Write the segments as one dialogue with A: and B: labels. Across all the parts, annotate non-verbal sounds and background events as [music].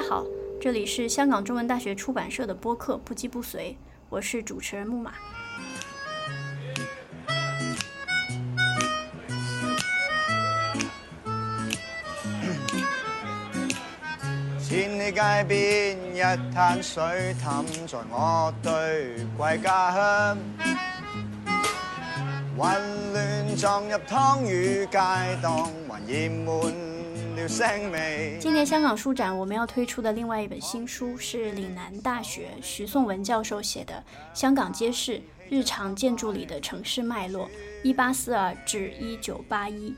A: 家好，这里是香港中文大学出版社的播客《不羁不随》，我是主持人木马。
B: 千里街边一滩水氹在我对桂家乡，混乱撞入汤雨街档，还染满。
A: 今年香港书展，我们要推出的另外一本新书是岭南大学徐颂文教授写的《香港街市日常建筑里的城市脉络（一八四二至一九八一）》。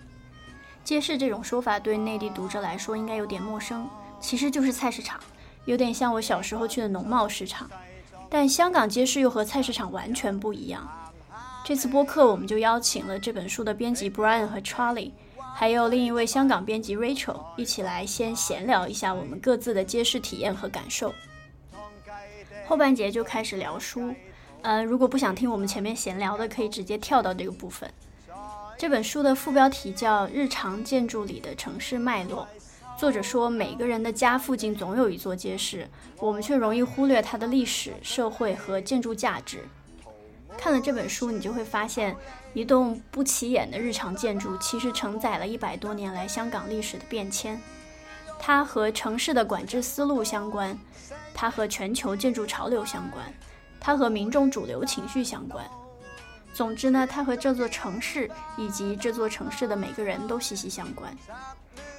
A: 街市这种说法对内地读者来说应该有点陌生。其实就是菜市场，有点像我小时候去的农贸市场。但香港街市又和菜市场完全不一样。这次播客我们就邀请了这本书的编辑 Brian 和 Charlie，还有另一位香港编辑 Rachel 一起来先闲聊一下我们各自的街市体验和感受。后半节就开始聊书。呃，如果不想听我们前面闲聊的，可以直接跳到这个部分。这本书的副标题叫《日常建筑里的城市脉络》。作者说，每个人的家附近总有一座街市，我们却容易忽略它的历史、社会和建筑价值。看了这本书，你就会发现，一栋不起眼的日常建筑，其实承载了一百多年来香港历史的变迁。它和城市的管制思路相关，它和全球建筑潮流相关，它和民众主流情绪相关。总之呢，它和这座城市以及这座城市的每个人都息息相关。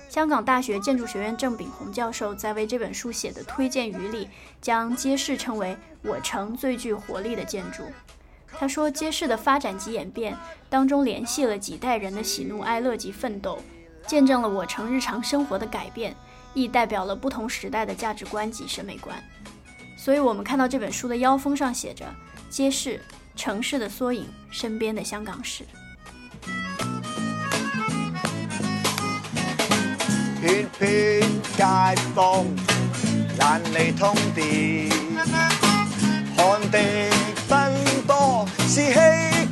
A: 香港大学建筑学院郑炳宏教授在为这本书写的推荐语里，将街市称为“我城最具活力的建筑”。他说，街市的发展及演变当中，联系了几代人的喜怒哀乐及奋斗，见证了我城日常生活的改变，亦代表了不同时代的价值观及审美观。所以，我们看到这本书的腰封上写着“街市，城市的缩影，身边的香港史”。
B: 偏偏街坊难离通电，看的奔波士气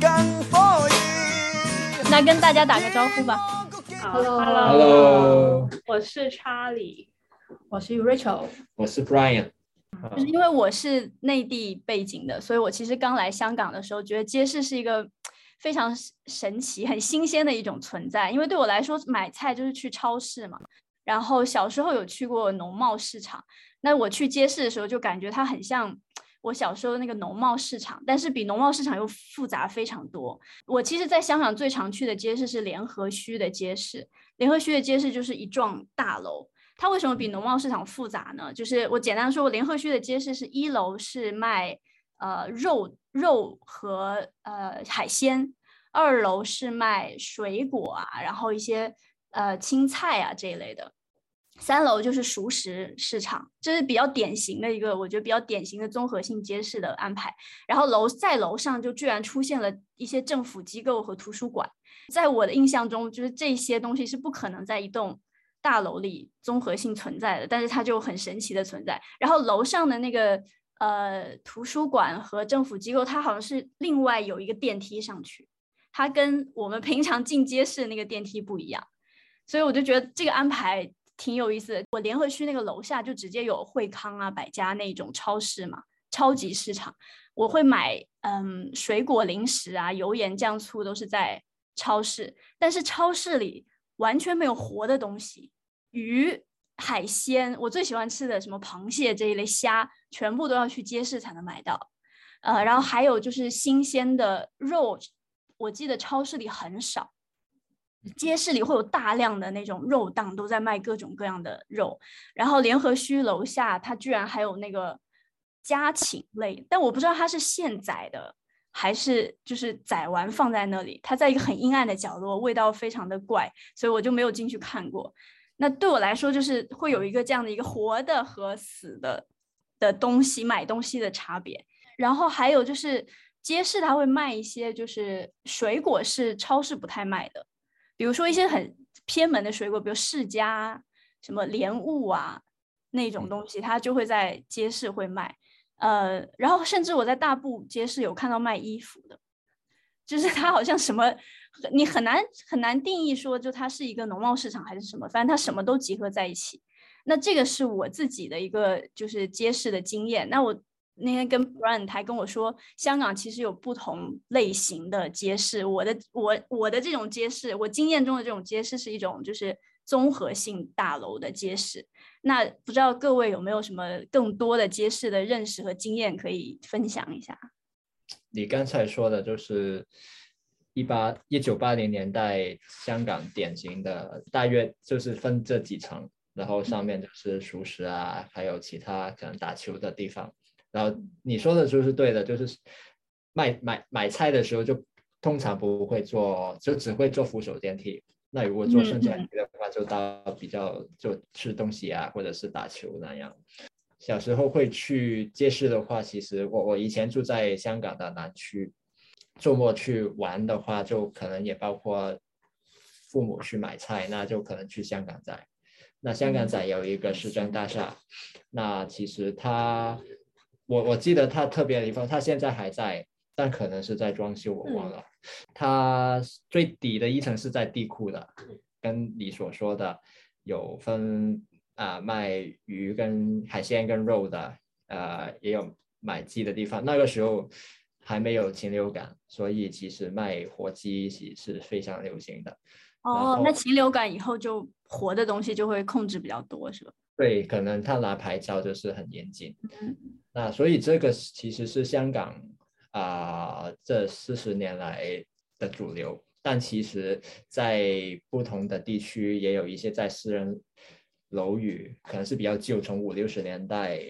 B: 更火热。
A: 那跟大家打个招呼吧。
C: Hello，Hello，
D: 我是查理，
C: 我是 Rachel，
E: 我是 Brian。
A: 就是因为我是内地背景的，所以我其实刚来香港的时候，觉得街市是一个非常神奇、很新鲜的一种存在。因为对我来说，买菜就是去超市嘛。然后小时候有去过农贸市场，那我去街市的时候就感觉它很像我小时候那个农贸市场，但是比农贸市场又复杂非常多。我其实在香港最常去的街市是联合墟的街市，联合墟的街市就是一幢大楼。它为什么比农贸市场复杂呢？就是我简单说，联合墟的街市是一楼是卖呃肉肉和呃海鲜，二楼是卖水果啊，然后一些呃青菜啊这一类的。三楼就是熟食市场，这是比较典型的一个，我觉得比较典型的综合性街市的安排。然后楼在楼上就居然出现了一些政府机构和图书馆，在我的印象中，就是这些东西是不可能在一栋大楼里综合性存在的，但是它就很神奇的存在。然后楼上的那个呃图书馆和政府机构，它好像是另外有一个电梯上去，它跟我们平常进街市的那个电梯不一样，所以我就觉得这个安排。挺有意思，我联合区那个楼下就直接有惠康啊、百家那种超市嘛，超级市场。我会买嗯水果、零食啊、油盐酱醋都是在超市，但是超市里完全没有活的东西，鱼、海鲜，我最喜欢吃的什么螃蟹这一类虾，全部都要去街市才能买到。呃，然后还有就是新鲜的肉，我记得超市里很少。街市里会有大量的那种肉档，都在卖各种各样的肉。然后联合墟楼下，它居然还有那个家禽类，但我不知道它是现宰的还是就是宰完放在那里。它在一个很阴暗的角落，味道非常的怪，所以我就没有进去看过。那对我来说，就是会有一个这样的一个活的和死的的东西买东西的差别。然后还有就是街市它会卖一些，就是水果是超市不太卖的。比如说一些很偏门的水果，比如释迦、什么莲雾啊那种东西，它就会在街市会卖。呃，然后甚至我在大埔街市有看到卖衣服的，就是它好像什么，你很难很难定义说，就它是一个农贸市场还是什么，反正它什么都集合在一起。那这个是我自己的一个就是街市的经验。那我那天跟 Brian 还跟我说，香港其实有不同类型的街市。我的我我的这种街市，我经验中的这种街市是一种就是综合性大楼的街市。那不知道各位有没有什么更多的街市的认识和经验可以分享一下？
C: 你刚才说的就是一八一九八零年代香港典型的，大约就是分这几层，然后上面就是熟食啊，还有其他可能打球的地方。然后你说的就是对的，就是卖买买菜的时候就通常不会坐，就只会坐扶手电梯。那如果坐升降梯的话，就到比较就吃东西啊，或者是打球那样。小时候会去街市的话，其实我我以前住在香港的南区，周末去玩的话，就可能也包括父母去买菜，那就可能去香港仔。那香港仔有一个市政大厦，那其实它，我我记得它特别的地方，它现在还在，但可能是在装修，我忘了。它最底的一层是在地库的，跟你所说的有分。啊，卖鱼跟海鲜跟肉的，呃，也有买鸡的地方。那个时候还没有禽流感，所以其实卖活鸡是非常流行的。
A: 哦，那禽流感以后就活的东西就会控制比较多，是吧？
C: 对，可能他拿牌照就是很严谨。嗯，那所以这个其实是香港啊这四十年来的主流，但其实在不同的地区也有一些在私人。楼宇可能是比较旧，从五六十年代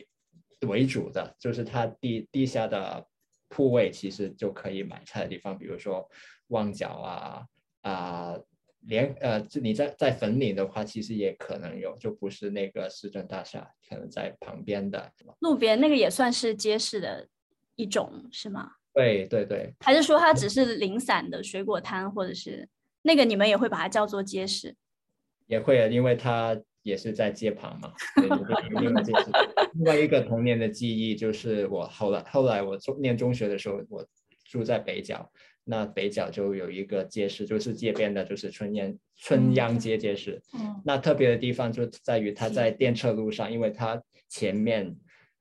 C: 为主的，就是它地地下的铺位其实就可以买菜的地方，比如说旺角啊啊，连呃，你在在粉岭的话，其实也可能有，就不是那个市政大厦，可能在旁边的
A: 路边那个也算是街市的一种，是吗？
C: 对对对，
A: 还是说它只是零散的水果摊，或者是那个你们也会把它叫做街市？
C: 也会啊，因为它。也是在街旁嘛。另外一个童年的记忆就是我后来后来我中念中学的时候，我住在北角，那北角就有一个街市，就是街边的，就是春秧春秧街街市。那特别的地方就在于它在电车路上，因为它前面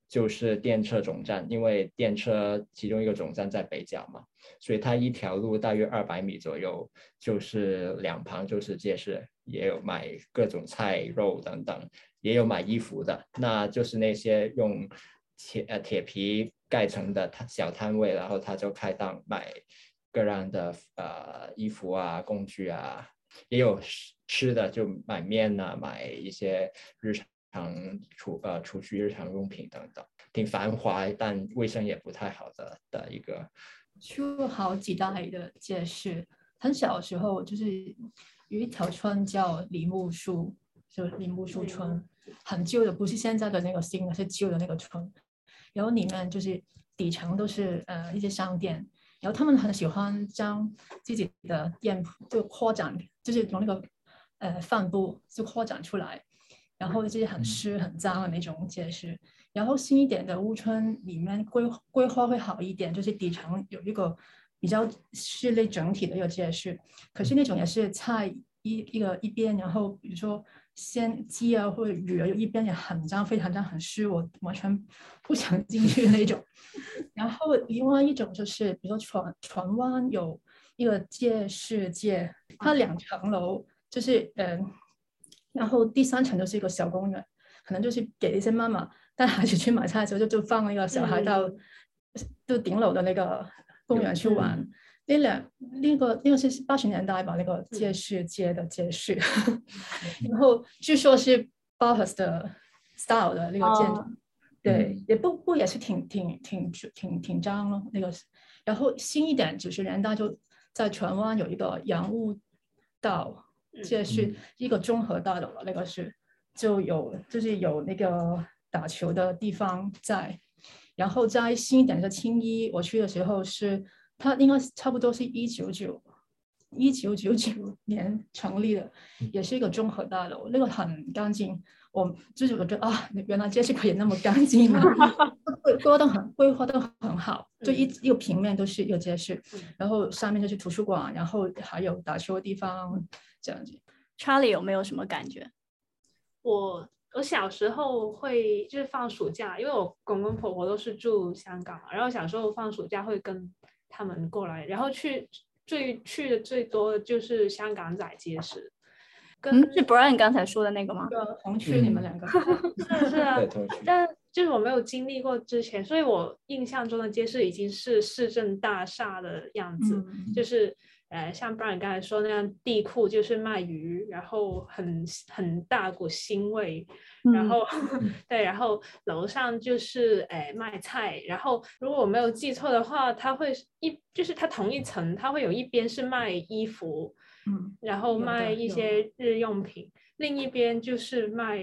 C: 就是电车总站，因为电车其中一个总站在北角嘛，所以它一条路大约二百米左右，就是两旁就是街市。也有买各种菜肉等等，也有买衣服的，那就是那些用铁呃铁皮盖成的小摊位，然后他就开档卖各样的呃衣服啊、工具啊，也有吃的就买面啊，买一些日常储呃储蓄日常用品等等，挺繁华但卫生也不太好的的一个。
D: 去过好几代的街市，很小的时候就是。有一条村叫梨木树，就梨木树村，很旧的，不是现在的那个新的，是旧的那个村。然后里面就是底层都是呃一些商店，然后他们很喜欢将自己的店铺就扩展，就是从那个呃饭部就扩展出来，然后就是很湿很脏的那种街市。然后新一点的屋村里面规规划会好一点，就是底层有一个。比较室内整体的一个街市，可是那种也是菜一一个一边，然后比如说鲜鸡啊或者鱼啊，一边也很脏，非常脏，很湿，我完全不想进去那种。[laughs] 然后另外一种就是，比如说船船湾有一个界世界，它两层楼，就是嗯，然后第三层就是一个小公园，可能就是给一些妈妈带孩子去买菜的时候，就就放那个小孩到就顶楼的那个。公园去玩，那两那个那个是八十年代吧，那个街市街的街市，[laughs] 然后据说是 Bauhaus 的 style 的那个建筑，对，也不不也是挺挺挺挺挺脏咯，那个。然后新一点九十年代就在荃湾有一个洋务道街市，一个综合大楼了，那个是就有就是有那个打球的地方在。然后在新一点的青衣，我去的时候是它应该差不多是一九九一九九九年成立的，也是一个综合大楼，那个很干净。我就是我觉得啊，原来街市可以那么干净啊，[laughs] 规划的很规划的很好，就一一个平面都是一个街市，然后上面就是图书馆，然后还有打球的地方这样子。
A: Charlie 有没有什么感觉？
E: 我我小时候会就是放暑假，因为我公公婆婆都是住香港嘛，然后小时候放暑假会跟他们过来，然后去最去的最多的就是香港仔街市，跟
A: 嗯，是 Brian 刚才说的那个吗？
D: 个红区你们两个，
E: 是是啊
C: 对，，同学。
E: 但就是我没有经历过之前，所以我印象中的街市已经是市政大厦的样子，
D: 嗯，
E: 就是呃，像 Brian 刚才说那样，地库就是卖鱼，然后很很大股腥味，然
A: 嗯。
E: 后 [laughs] 对，然后楼上就是呃卖菜，然后如果我没有记错的话，它会一就是它同一层，它会有一边是卖衣服，
D: 嗯，
E: 然后卖一些日用品，另一边就是卖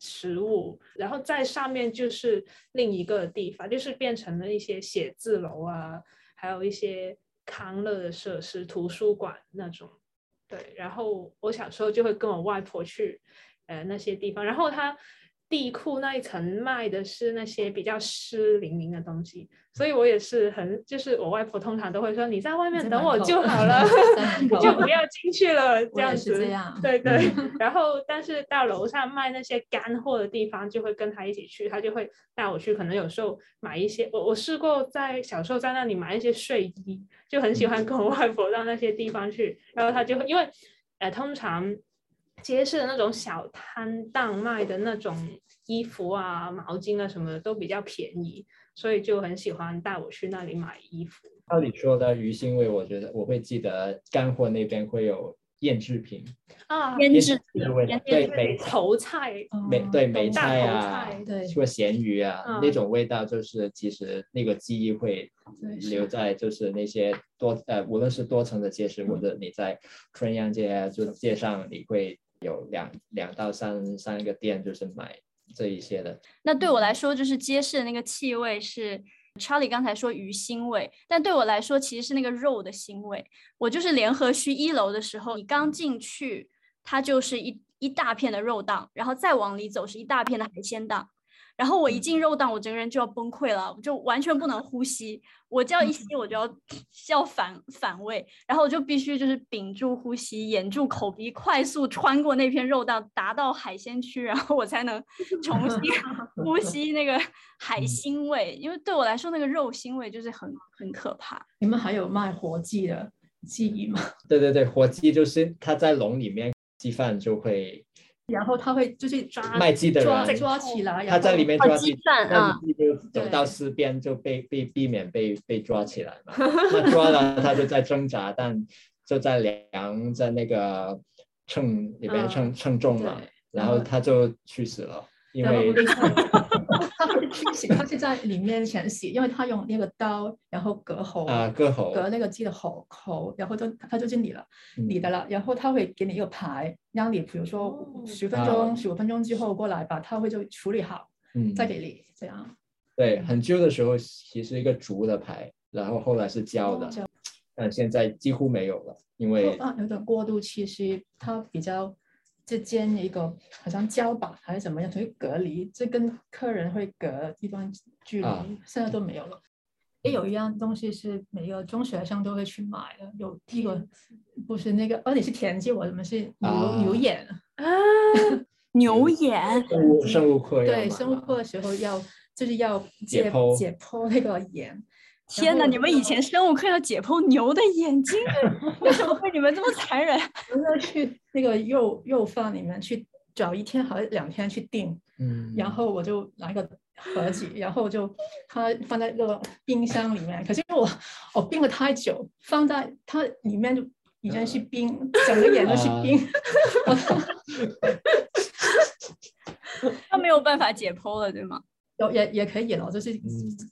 E: 食物，然后在上面就是另一个地方，就是变成了一些写字楼啊，还有一些康乐的设施、图书馆那种。对，然后我小时候就会跟我外婆去呃那些地方，然后她地库那一层卖的是那些比较湿淋淋的东西，所以我也是很，就是我外婆通常都会说你在外面等我就好 [laughs] 了，[laughs] 就不要进去了，[laughs] 这样子。
D: 这样，
E: 对对，然后但是到楼上卖那些干货的地方，就会跟他一起去，他就会带我去，可能有时候买一些，我我试过在小时候在那里买一些睡衣，就很喜欢跟我外婆到那些地方去，然后他就会因为呃通常街市的那种小摊档卖的那种衣服啊、毛巾啊什么的都比较便宜，所以就很喜欢带我去那里买衣服。
C: 照你说的鱼腥味，我觉得我会记得干货那边会有腌制品，
E: 啊，
A: 腌制
C: 品的味道，对梅
E: 头菜，
D: 嗯
C: 梅对梅
E: 头
C: 菜啊，
D: 对
C: 或咸鱼啊，
E: 嗯
C: 那种味道就是其实那个记忆会留在就是那些多呃，无论是多层的街市，或
D: 嗯
C: 者你在春阳街啊，就是街上你会有两两到三三个店，就是买这一些的。
A: 那对我来说，就是街市的那个气味是 Charlie 刚才说鱼腥味，但对我来说其实是那个肉的腥味。我就是联合区一楼的时候，你刚进去，它就是一一大片的肉档，然后再往里走是一大片的海鲜档。然后我一进肉档，我整个人就要崩溃了，我就完全不能呼吸。我只要一吸，我就要要反反胃，然后我就必须就是屏住呼吸，掩住口鼻，快速穿过那片肉档，达到海鲜区，然后我才能重新 [laughs] 呼吸那个海腥味。因为对我来说，那个肉腥味就是很很可怕。
D: 你们还有卖活鸡的记忆吗？
C: 对对对，活鸡就是它在笼里面，鸡饭就会
D: 然后他会就是抓
C: 卖鸡的
D: 抓
C: 人
D: 抓起来，然
C: 它在里面抓鸡，
A: 鸡饭
C: 那
A: 啊。
C: 鸡就走到
D: 对
C: 四边就被被避免被被抓起来嘛。[laughs] 那抓了他就在挣扎，但就在量在那个秤里面
E: 嗯。
C: 称称重
D: 了，
C: 然后他就去死了，因为 [laughs]
D: 他是在里面前洗，因为他用那个刀，然后割喉
C: 啊割喉
D: 割那个鸡的喉口，然后就他就是你了，
C: 嗯
D: 你的了，然后他会给你一个牌，让你比如说
E: 哦
D: 十分
C: 啊
D: 钟、十五分钟之后过来吧，他会就处理好
C: 嗯
D: 再给你这样。
C: 对很旧的时候其实一个竹的牌，然后后来是胶的但现在几乎没有了，因
D: 哦
C: 为
D: 啊，有点过渡期是它比较之间一个好像胶板还是怎么样，所以隔离，这跟客人会隔一段距离，
C: 啊。
D: 现在都没有了。也有一样东西是每个中学生都会去买的，有一个不是那个，哦，你是田鸡，我怎么是牛、
C: 啊。
D: 牛眼，
E: 啊，[laughs]
A: 牛眼，
C: 生物生物课要
D: 对，生物课的时候要就是要解
C: 解剖。
D: 解剖那个眼，
A: 天哪！你们以前生物课要解剖牛的眼睛，[laughs] 为什么会你们这么残忍？[laughs]
D: 我们要去那个肉肉贩里面去找一天还是两天去订，
C: 嗯，
D: 然后我就拿一个盒子，然后就它放在那个冰箱里面。可是我我冰了太久，放在它里面就已经是冰，整个眼都是冰。[laughs]
A: 它没有办法解剖了，对吗？
D: 有也也可以了，就是
C: 嗯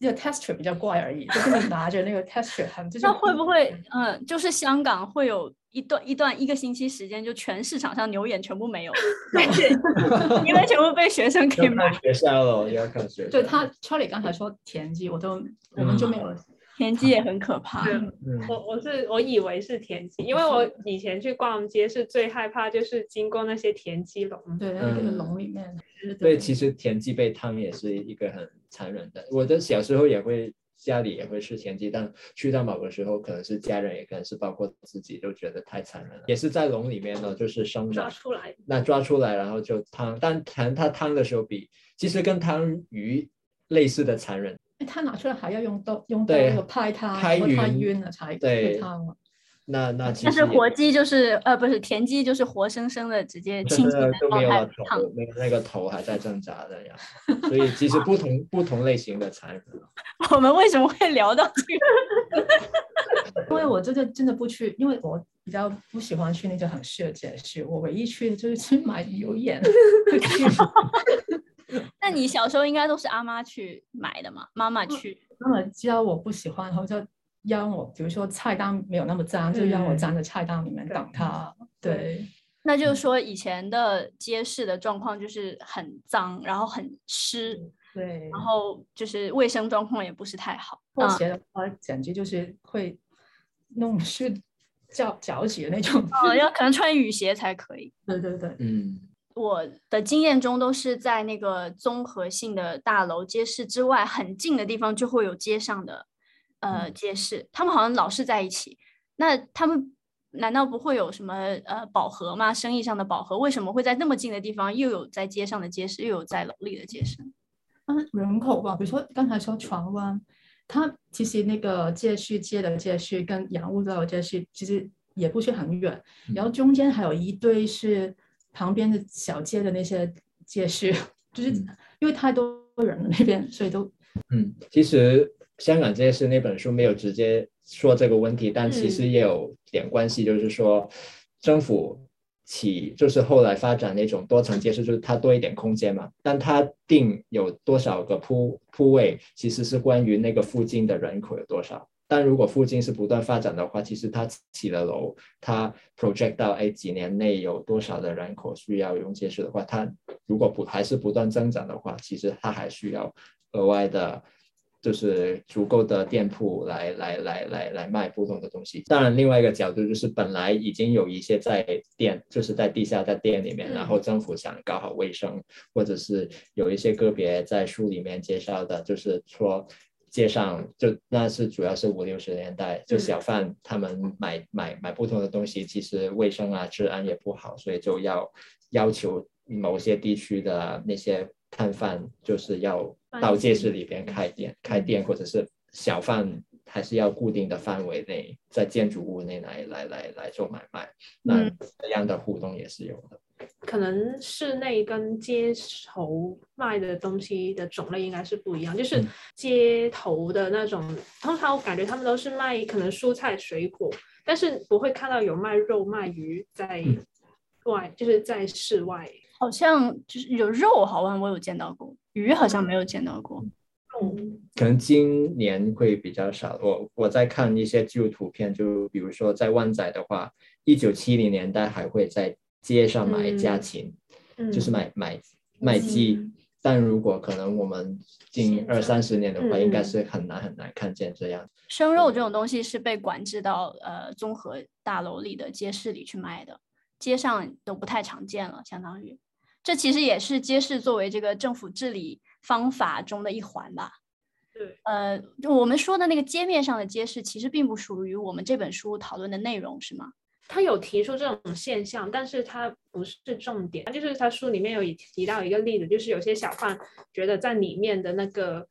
D: 这个 texture 比较怪而已，就是你拿着那个 texture 很就是
A: 那会不会，嗯，就是香港会有一段一段一个星期时间，就全市场上牛眼全部没有，[laughs] 因为全部被学生给
C: 要
A: 买。
C: 学校了，要看学校。
D: 对他 Charlie 刚才说田鸡，我都我们就没有。
A: 田鸡也很可怕。
E: 是
C: 嗯
E: 我我是我以为是田鸡，因为我以前去逛街是最害怕就是经过那些田鸡笼。
D: 对，那个
C: 嗯
D: 笼里面，
C: 对，其实田鸡被烫也是一个很残忍的。我的小时候也会家里也会吃田鸡，但去到某个时候，可能是家人，也可能是包括自己，都觉得太残忍了。也是在笼里面呢，就是生
E: 抓，出来，
C: 那抓出来，然后就汤，但可能它汤的时候比其实跟汤鱼类似的残忍。
D: 哎他拿出来还要用刀用刀
C: 对
D: 那个拍他，
C: 拍
D: 然后它
C: 匀
D: 晕了才
C: 对
D: 会烫嘛。
C: 那那其实也
A: 是活鸡就是呃不是田鸡就是活生生的直接
C: 真
A: 清醒
C: 的没有了头。，没有那个头还在挣扎的呀。[laughs] 所以其实不同不同类型的残忍。[laughs]
A: 我们为什么会聊到这个？[laughs]
D: 因为我真的真的不去，因为我比较不喜欢去那种很市的街市，我唯一去的就是去买油盐。
A: 那你小时候应该都是阿妈去买的嘛？妈妈去，
D: 他们知道我不喜欢，然后就让我，比如说菜单没有那么脏，就让我
E: 嗯
D: 站在菜单里面等它。对，
A: 那就是说以前的街市的状况就是很脏，然后很湿，
D: 对，
A: 然后就是卫生状况也不是太好。
D: 拖
A: 嗯，
D: 鞋的话，简直就是会弄湿脚脚趾的那种。
A: 哦，[laughs] 要可能穿雨鞋才可以。
D: 对对对，
C: 嗯，
A: 我的经验中都是在那个综合性的大楼街市之外很近的地方就会有街上的呃街市，他们好像老是在一起。那他们难道不会有什么呃饱和吗？生意上的饱和，为什么会在那么近的地方又有在街上的街市，又有在楼里的街市？
D: 嗯，人口吧，比如说刚才说船湾，它其实那个街市街的街市跟洋务道的街市其实也不是很远，然后中间还有一堆是旁边的小街的那些街市，就是
C: 嗯
D: 因为太多人了那边，所以都
C: 嗯，其实香港街市那本书没有直接说这个问题，但其实
E: 嗯
C: 也有点关系，就是说政府起就是后来发展那种多层街市，就是它多一点空间嘛，但它定有多少个铺铺位，其实是关于那个附近的人口有多少。但如果附近是不断发展的话，其实它起了楼，它 project 到哎几年内有多少的人口需要用街市的话，它如果不还是不断增长的话，其实它还需要额外的，就是足够的店铺来来来来来卖不同的东西。当然，另外一个角度就是本来已经有一些在店，就是在地下在店里面，然后政府想搞好卫生，或者是有一些个别在书里面介绍的，就是说。街上就那是主要是五六十年代，就
E: 嗯
C: 小贩他们买买买不同的东西，其实卫生啊治安也不好，所以就要要求某些地区的那些摊贩就是要到街市里边开店，开店或者是小贩还是要固定的范围内，在建筑物内来来来来做买卖，那
A: 嗯。
C: 这样的互动也是有的。
E: 可能室内跟街头卖的东西的种类应该是不一样，就是
C: 嗯
E: 街头的那种，通常我感觉他们都是卖可能蔬菜水果，但是不会看到有卖肉卖鱼在
C: 嗯
E: 外，就是在室外。
A: 好像就是有肉，好像我有见到过，鱼好像没有见到过。
E: 嗯，
C: 可能今年会比较少。我我在看一些旧图片，就比如说在湾仔的话，一九七零年代还会在街上买家禽，
E: 嗯
C: 就是买买卖鸡。但如果可能我们近二三十年的话，
E: 嗯
C: 应该
E: 嗯
C: 是很难很难看见这样。
A: 生肉这种东西是被管制到呃综合大楼里的街市里去卖的，街上都不太常见了，相当于这其实也是街市作为这个政府治理方法中的一环吧。
E: 对，
A: 呃，就我们说的那个街面上的街市，其实并不属于我们这本书讨论的内容，是吗？
E: 他有提出这种现象，但是他不是重点。就是他书里面有提到一个例子，就是有些小贩觉得在里面的那个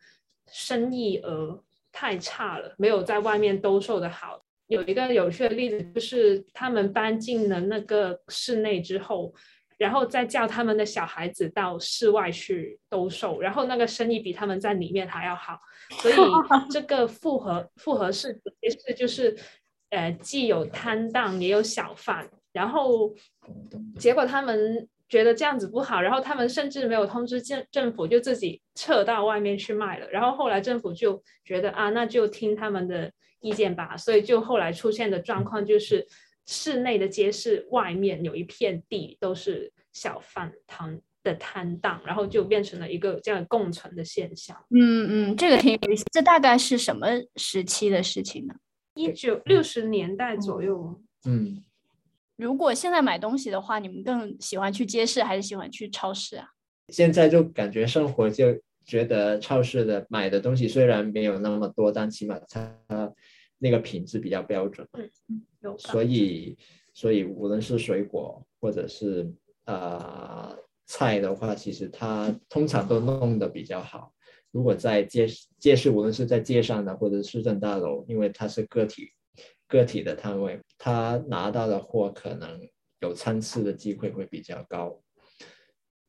E: 生意额太差了，没有在外面兜售的好。有一个有趣的例子，就是他们搬进了那个室内之后，然后再叫他们的小孩子到室外去兜售，然后那个生意比他们在里面还要好。所以 [laughs] 这个复合复合式其实就是，呃，既有摊档也有小贩，然后结果他们觉得这样子不好，然后他们甚至没有通知政政府，就自己撤到外面去卖了。然后后来政府就觉得啊，那就听他们的意见吧，所以就后来出现的状况就是，室内的街市外面有一片地都是小贩摊的摊档，然后就变成了一个这样共存的现象。
A: 嗯嗯，这个挺有意思。这大概是什么时期的事情呢？
E: 一九六十年代左右，
C: 嗯，
A: 如果现在买东西的话，你们更喜欢去街市还是喜欢去超市啊？
C: 现在就感觉生活就觉得超市的买的东西虽然没有那么多，但起码它那个品质比较标准，
E: 有
C: 所以所以无论是水果或者是呃菜的话，其实它通常都弄得比较好。如果在街街市，无论是在街上的或者是市政大楼，因为它是个体个体的摊位，他拿到的货可能有参差的机会会比较高。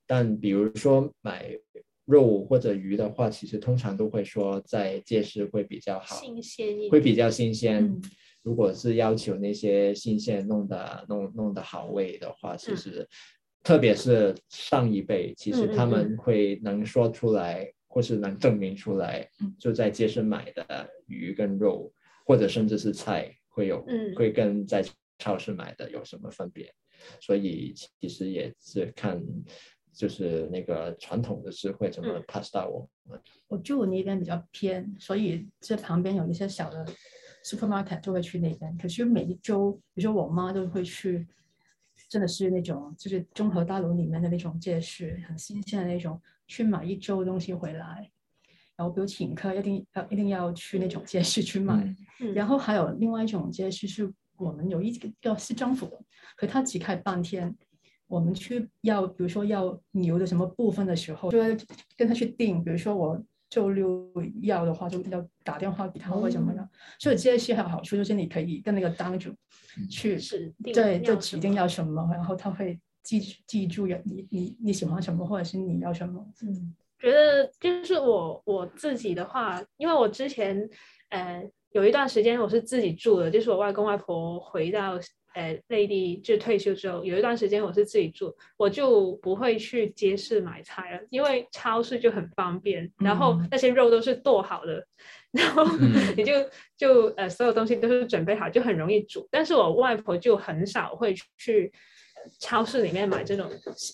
C: 但比如说买肉或者鱼的话，其实通常都会说在街市会比较好，
E: 新鲜一点，
C: 会比较新鲜。
D: 嗯
C: 如果是要求那些新鲜弄的弄弄的好味的话，其
E: 嗯
C: 实、特别是上一辈，其实他们会能说出来，或是能证明出来，
D: 嗯
C: 就在街市买的鱼跟肉，或者甚至是菜，会有、
E: 嗯
C: 会跟在超市买的有什么分别？所以其实也是看。就是那个传统的智慧怎么
E: 嗯
C: pass 到我们，
D: 我住那边比较偏，所以这旁边有一些小的 supermarket 就会去那边。可是每一周，比如说我妈都会去，真的是那种就是综合大楼里面的那种街市，很新鲜的那种，去买一周东西回来。然后比如请客，一定要一定要去那种街市去买。
C: 嗯
E: 嗯
D: 然后还有另外一种街市是我们有一个市政府的，可它只开半天。我们去要，比如说要牛的什么部分的时候，就要跟他去定。比如说我周六要的话，就要打电话给他或者什么的。所以这些还有好处，就是你可以跟那个档主去
E: 指定
D: 对，就指定要什么，然后他会记记住你你你喜欢什么，或者是你要什么。嗯
E: 觉得就是我我自己的话，因为我之前呃有一段时间我是自己住的，就是我外公外婆回到呃内地就退休之后，有一段时间我是自己住，我就不会去街市买菜了，因为超市就很方便，然后
D: 嗯
E: 那些肉都是剁好的，然后
C: 嗯
E: 你就就呃所有东西都是准备好，就很容易煮。但是我外婆就很少会去超市里面买这种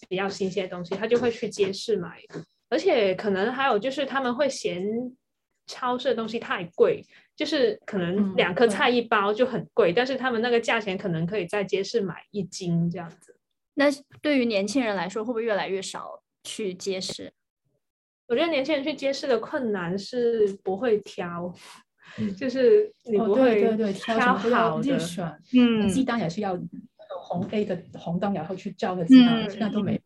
E: 比较新鲜的东西，他就会去街市买。而且可能还有就是他们会嫌超市的东西太贵，就是可能
D: 嗯
E: 两颗菜一包就很贵，但是他们那个价钱可能可以在街市买一斤这样子。
A: 那对于年轻人来说，会不会越来越少去街市？
E: 我觉得年轻人去街市的困难是不会挑，
C: 嗯 [laughs]
E: 就是你
D: 哦
E: 不会
D: 挑什么
E: 好的。
A: 嗯
D: 鸡蛋也是要红 A 的红灯，然后去照个鸡蛋，
A: 嗯。
D: 现在都没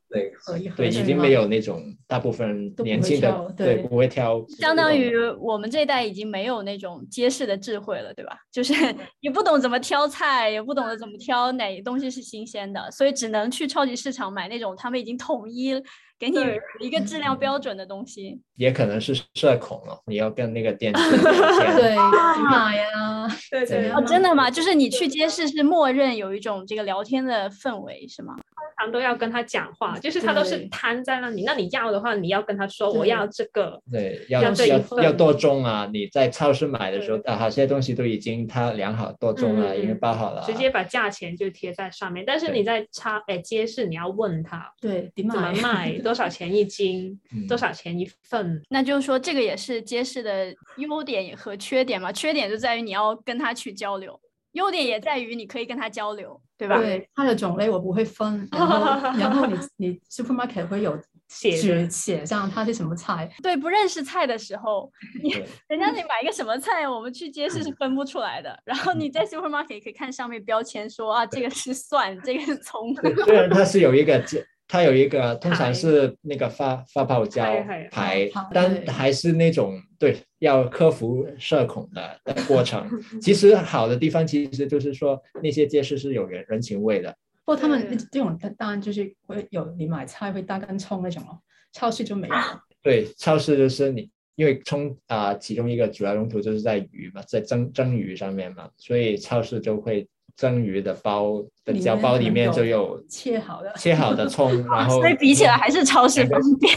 C: 对已经没有那种大部分年轻的
D: 对
C: 不会挑，
A: 相当于我们这一代已经没有那种街市的智慧了，对吧？就是也不懂怎么挑菜，也不懂得怎么挑哪东西是新鲜的，所以只能去超级市场买那种他们已经统一给你一个质量标准的东西。
C: 也可能是社恐了，你要跟那个店 [laughs] 主
D: 对买 [laughs] 呀，
E: 对 [laughs] 对，
C: 对
A: 哦，真的吗？就是你去街市是默认有一种这个聊天的氛围，是吗？
E: 通常都要跟他讲话，就是他都是摊在那里。那你要的话，你要跟他说我要这个，
C: 对，要
E: 要这一
C: 要
E: 份
C: 要多重啊！你在超市买的时候，啊，好些东西都已经他量好多重了，已经包好了啊，
E: 直接把价钱就贴在上面。但是你在超哎街市，你要问他
D: 对，怎
E: 怎么卖，[laughs] 多少钱一斤，[laughs]
C: 嗯
E: 多少钱一份。
A: 那就是说，这个也是街市的优点和缺点嘛。缺点就在于你要跟他去交流，优点也在于你可以跟他交流，对吧？
D: 对，它的种类我不会分，然后 [laughs] 然后你你 supermarket 会有
E: 写
D: 写上它是什么菜，
A: 对，不认识菜的时候，[laughs] 你人家你买一个什么菜，我们去街市是分不出来的。然后你在 supermarket 可以看上面标签说啊，这个是蒜，这个是葱。
C: 对虽然它是有一个这，它有一个通常是那个发发泡胶
E: 牌
C: 但还是那种对要克服社恐的 [laughs] 的过程。其实好的地方其实就是说那些街市是有人人情味的，
D: 不过他们这种当然就是会有你买菜会大根葱那种哦，超市就没有。
C: 对，超市就是你，因为葱啊、其中一个主要用途就是在鱼嘛，在蒸蒸鱼上面嘛，所以超市就会蒸鱼的包的胶包里面就有
D: 切好的
C: 切好的葱，[laughs] 然后
A: 所以比起来还是超市方便。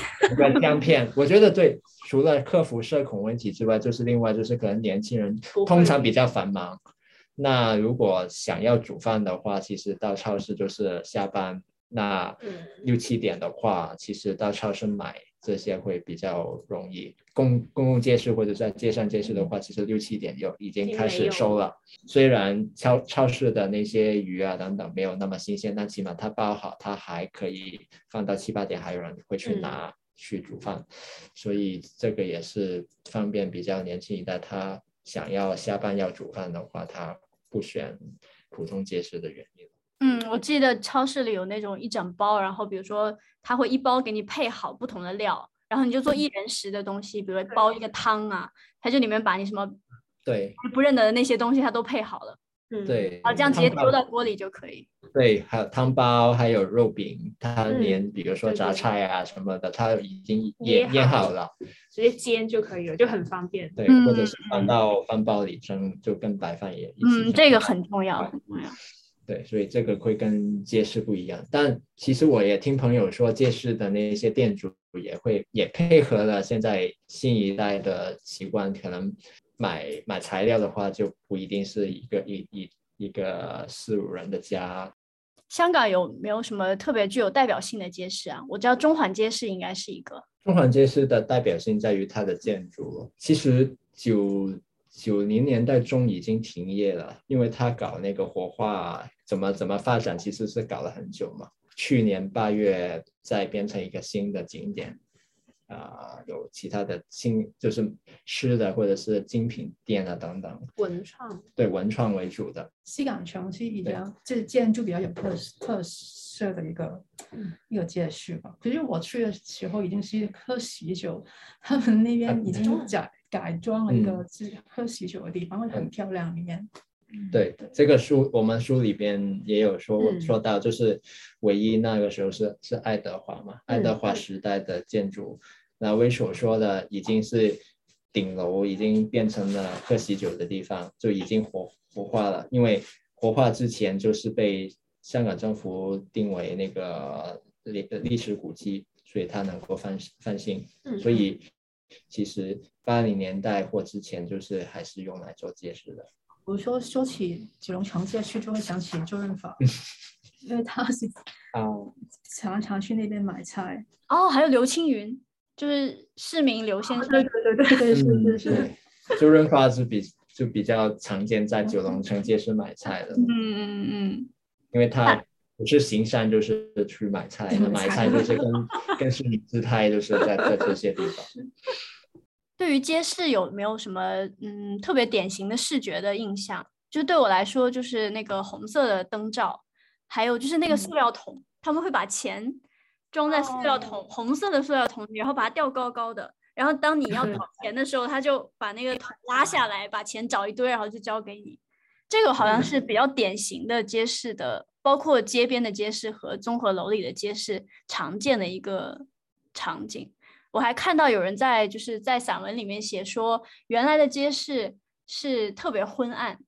C: 姜片，我觉得对，除了克服社恐问题之外，就是另外就是可能年轻人通常比较繁忙。那如果想要煮饭的话，其实到超市就是下班，那
E: 嗯
C: 六七点的话，其实到超市买这些会比较容易。公公共街市或者在街上街市的话，其实六七点就已经开始收了。虽然超超市的那些鱼啊等等没有那么新鲜，但起码它包好，它还可以放到七八点，还有人会去
E: 嗯
C: 拿。去煮饭，所以这个也是方便比较年轻一代，他想要下班要煮饭的话，他不选普通街市的原因。
A: 嗯，我记得超市里有那种一整包，然后比如说他会一包给你配好不同的料，然后你就做一人食的东西，比如说煲一个汤啊，它就里面把你什么
C: 对
A: 不认得的那些东西它都配好了，
E: 嗯，
C: 对，
A: 好这样直接丢到锅里就可以。
C: 对，还有汤包，还有肉饼，它
E: 嗯
C: 连比如说
E: 对对
C: 榨菜啊什么的，它已经
E: 捏
C: 腌腌
E: 好
C: 好了，
E: 直接煎就可以了，就很方便。
C: 对，
A: 嗯
C: 或者是
A: 嗯
C: 放到饭包里蒸，就跟白饭也一起
A: 嗯，这个很重要，很重要。
C: 对，所以这个会跟街市不一样。但其实我也听朋友说，街市的那些店主也会也配合了现在新一代的习惯，可能买买材料的话，就不一定是一个一一一个四五人的家。
A: 香港有没有什么特别具有代表性的街市啊？我知道中环街市应该是一个。
C: 中环街市的代表性在于它的建筑，其实九九零年代中已经停业了，因为它搞那个活化怎么怎么发展，其实是搞了很久嘛。去年八月再变成一个新的景点，啊、有其他的新就是吃的或者是精品店啊等等，
E: 文创，
C: 对文创为主的。
D: 西港城是比较这建筑比较有特特色的一个一个街区吧。可是我去的时候已经是喝喜酒，他们那边已经改改装了一个是喝喜酒的地方，会很漂亮，里面。
C: 对，这个书我们书里边也有说、
E: 嗯
C: 说到，就是唯一那个时候是是爱德华嘛，爱德华
E: 嗯
C: 时代的建筑。那威所说的已经是顶楼已经变成了喝喜酒的地方，就已经活活化了。因为活化之前就是被香港政府定为那个历历史古迹，所以它能够翻翻新。
E: 嗯
C: 所以其实八零年代或之前就是还是用来做街市的。
D: 我说说起九龙城街区，就会想起周润发，因为他是 [laughs]
C: 啊，
D: 常常去那边买菜。
A: 哦，还有刘青云，就是市民刘先生。
D: 对对对对 [laughs] 对，是是是。
C: 周润发是比就比较常见在九龙城街市买菜的，
A: 嗯嗯嗯。
C: 因为他不是行善就是去买菜，那买菜就是跟跟市民姿态就是在在这些地方。[laughs]
A: 对于街市有没有什么嗯特别典型的视觉的印象？就对我来说，就是那个红色的灯罩，还有就是那个塑料桶，他们会把钱装在塑料桶，红色的塑料桶里，然后把它吊高高的。然后当你要找 [laughs] 钱的时候，他就把那个桶拉下来，把钱找一堆，然后就交给你。这个好像是比较典型的街市的，包括街边的街市和综合楼里的街市常见的一个场景。我还看到有人在就是在散文里面写说，原来的街市是特别昏暗，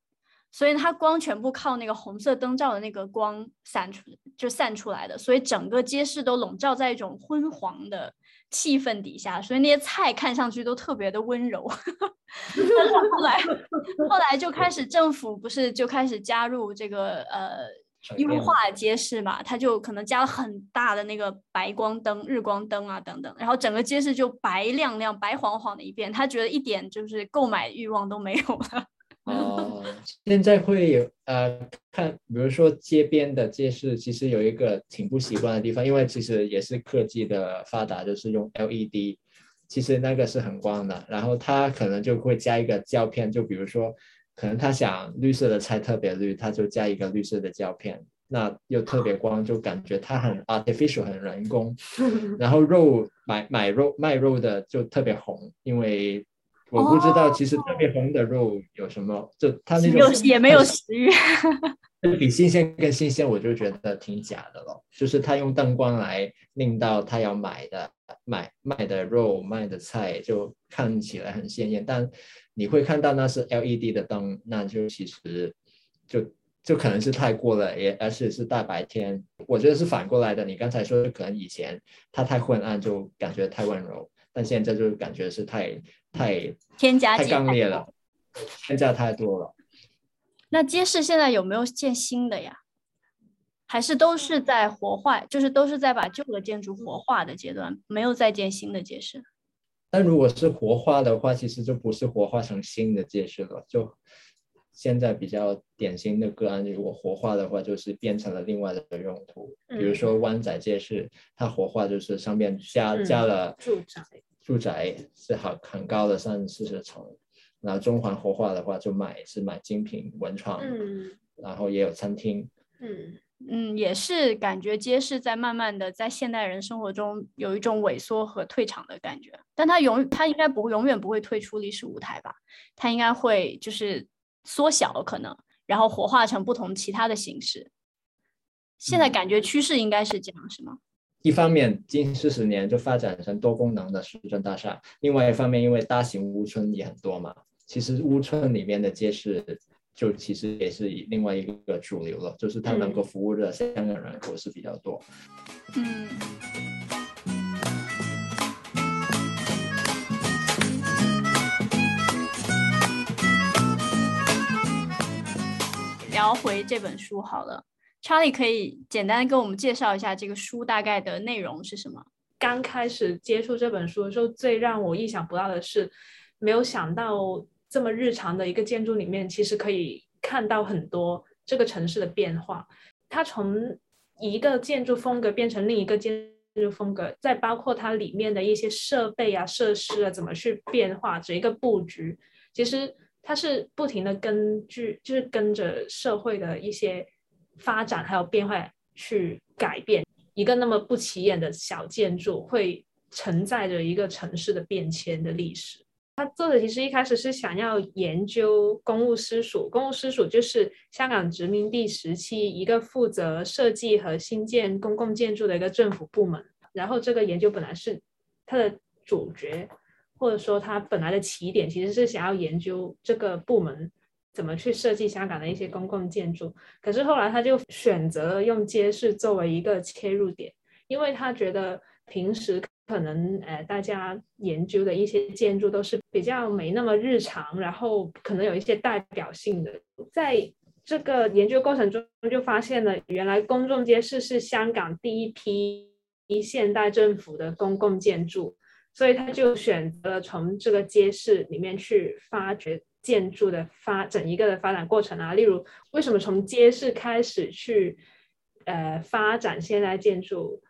A: 所以它光全部靠那个红色灯罩的那个光散出就散出来的，所以整个街市都笼罩在一种昏黄的气氛底下，所以那些菜看上去都特别的温柔。[laughs] 后来后来就开始政府不是就开始加入这个呃优化街市嘛，它就可能加了很大的那个白光灯、日光灯啊等等，然后整个街市就白亮亮、白晃晃的一片，他觉得一点就是购买欲望都没有了。[laughs]
C: 哦，现在会有呃看，比如说街边的街市，其实有一个挺不习惯的地方，因为其实也是科技的发达，就是用 LED，其实那个是很光的，然后它可能就会加一个胶片，就比如说可能他想绿色的菜特别绿，他就加一个绿色的胶片，那又特别光，就感觉它很 artificial，很人工。[laughs] 然后肉买买肉卖肉的就特别红，因为我不知道其实特别红的肉有什么，就它那
A: 有
C: 种
A: 也没有食欲。
C: 就比新鲜更新鲜，我就觉得挺假的了。就是他用灯光来令到他要买的买卖的肉卖的菜就看起来很鲜艳，但你会看到那是 LED 的灯，那就其实就就可能是太过了，也而且是大白天。我觉得是反过来的。你刚才说可能以前它太昏暗就感觉太温柔，但现在就感觉是太太太
A: 添加太
C: 刚烈了，添加太多了。
A: 那街市现在有没有建新的呀？还是都是在活化，就是都是在把旧的建筑活化的阶段，没有再建新的街市。
C: 但如果是活化的话，其实就不是活化成新的街市了，就现在比较典型的个案，如果活化的话，就是变成了另外的用途，比如说湾仔街市，它活化就是上面加
E: 嗯
C: 加了
E: 住宅，
C: 住宅是好很高的三四十层，然后中环活化的话就买是买精品文创，
E: 嗯
C: 然后也有餐厅，
E: 嗯
A: 嗯，也是感觉街市在慢慢的在现代人生活中有一种萎缩和退场的感觉，但它永它应该不永远不会退出历史舞台吧？它应该会就是缩小可能，然后活化成不同其他的形式。现在感觉趋势应该是这样，是吗？
C: 一方面近四十年就发展成多功能的市政大厦，另外一方面因为大型屋村也很多嘛，其实屋村里面的街市就其实也是另外一个主流了，就是它能够服务的香港人口是比较多。
A: 嗯。聊回这本书好了，查理可以简单跟我们介绍一下这个书大概的内容是什么？
E: 刚开始接触这本书的时候，最让我意想不到的是，没有想到这么日常的一个建筑里面，其实可以看到很多这个城市的变化。它从一个建筑风格变成另一个建筑风格，再包括它里面的一些设备啊、设施啊怎么去变化，整一个布局，其实它是不停的根据，就是跟着社会的一些发展还有变化去改变。一个那么不起眼的小建筑，会承载着一个城市的变迁的历史。他作者其实一开始是想要研究公务私署，公务私署就是香港殖民地时期一个负责设计和新建公共建筑的一个政府部门。然后这个研究本来是它的主角，或者说它本来的起点其实是想要研究这个部门怎么去设计香港的一些公共建筑。可是后来他就选择了用街市作为一个切入点，因为他觉得平时可能呃大家研究的一些建筑都是比较没那么日常，然后可能有一些代表性的，在这个研究过程中就发现了，原来公众街市是香港第一批现代政府的公共建筑，所以他就选择了从这个街市里面去发掘。建筑的发整一个的发展过程啊，例如为什么从街市开始去呃发展现代建筑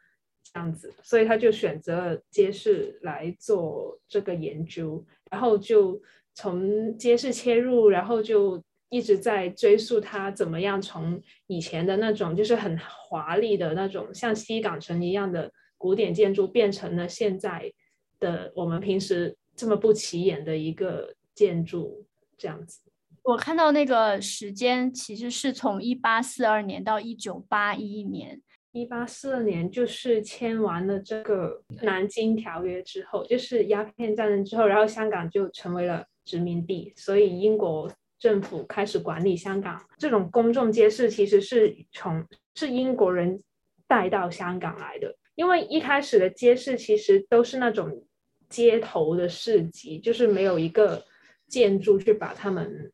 E: 这样子，所以他就选择了街市来做这个研究，然后就从街市切入，然后就一直在追溯它怎么样从以前的那种就是很华丽的那种像西港城一样的古典建筑，变成了现在的我们平时这么不起眼的一个建筑。这样子，
A: 我看到那个时间其实是从一八四二年到一九八一年。
E: 一八四二年就是签完了这个南京条约之后，就是鸦片战争之后，然后香港就成为了殖民地，所以英国政府开始管理香港。这种公众街市其实是从是英国人带到香港来的，因为一开始的街市其实都是那种街头的市集，就是没有一个。建筑去把它们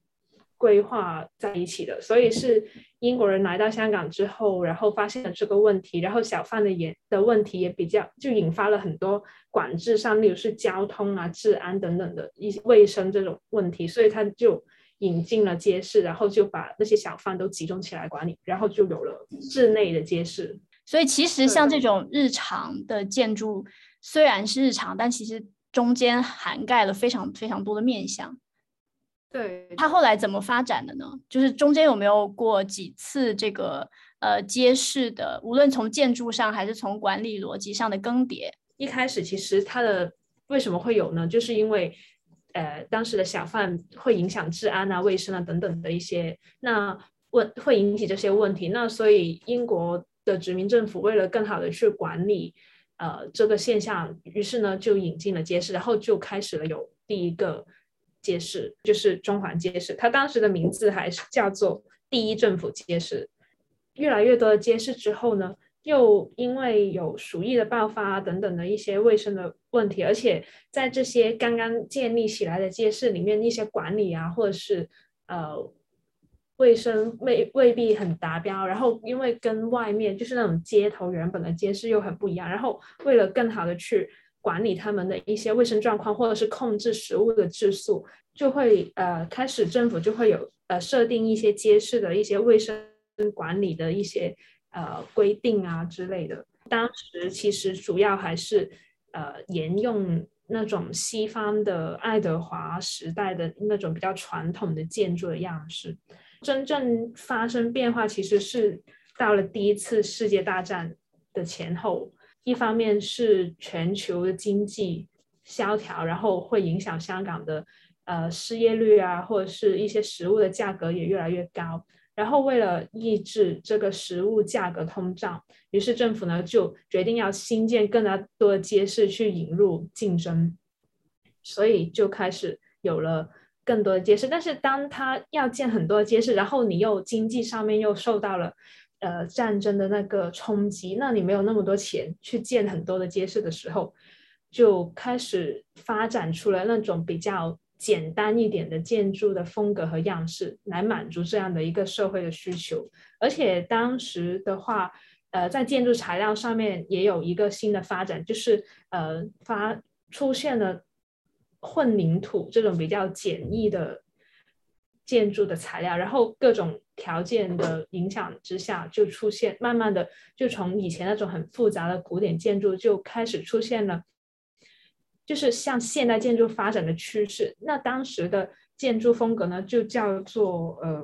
E: 规划在一起的，所以是英国人来到香港之后，然后发现了这个问题，然后小贩的也的问题也比较，就引发了很多管制上，例如是交通啊、治安等等的一些卫生这种问题，所以他就引进了街市，然后就把那些小贩都集中起来管理，然后就有了室内的街市。
A: 所以其实像这种日常的建筑，虽然是日常，但其实中间涵盖了非常非常多的面向。
E: 对，
A: 它后来怎么发展的呢？就是中间有没有过几次这个呃街市的，无论从建筑上还是从管理逻辑上的更迭？
E: 一开始其实它的为什么会有呢？就是因为呃当时的小贩会影响治安啊、卫生啊等等的一些那问会引起这些问题。那所以英国的殖民政府为了更好的去管理呃这个现象，于是呢就引进了街市，然后就开始了有第一个。街市就是中环街市，它当时的名字还是叫做第一政府街市。越来越多的街市之后呢，又因为有鼠疫的爆发等等的一些卫生的问题，而且在这些刚刚建立起来的街市里面，一些管理啊，或者是呃卫生未未必很达标。然后因为跟外面就是那种街头原本的街市又很不一样，然后为了更好的去。管理他们的一些卫生状况，或者是控制食物的质素，就会呃开始政府就会有呃设定一些街市的一些卫生管理的一些呃规定啊之类的。当时其实主要还是呃沿用那种西方的爱德华时代的那种比较传统的建筑的样式。真正发生变化其实是到了第一次世界大战的前后，一方面是全球的经济萧条，然后会影响香港的呃失业率啊，或者是一些食物的价格也越来越高。然后为了抑制这个食物价格通胀，于是政府呢就决定要新建更加多的街市去引入竞争，所以就开始有了更多的街市。但是当他要建很多街市，然后你又经济上面又受到了呃战争的那个冲击，那你没有那么多钱去建很多的街市的时候，就开始发展出了那种比较。简单一点的建筑的风格和样式，来满足这样的一个社会的需求。而且当时的话，呃，在建筑材料上面也有一个新的发展，就是呃发出现了混凝土这种比较简易的建筑的材料。然后各种条件的影响之下，就出现慢慢的就从以前那种很复杂的古典建筑，就开始出现了。就是向现代建筑发展的趋势。那当时的建筑风格呢，就叫做呃，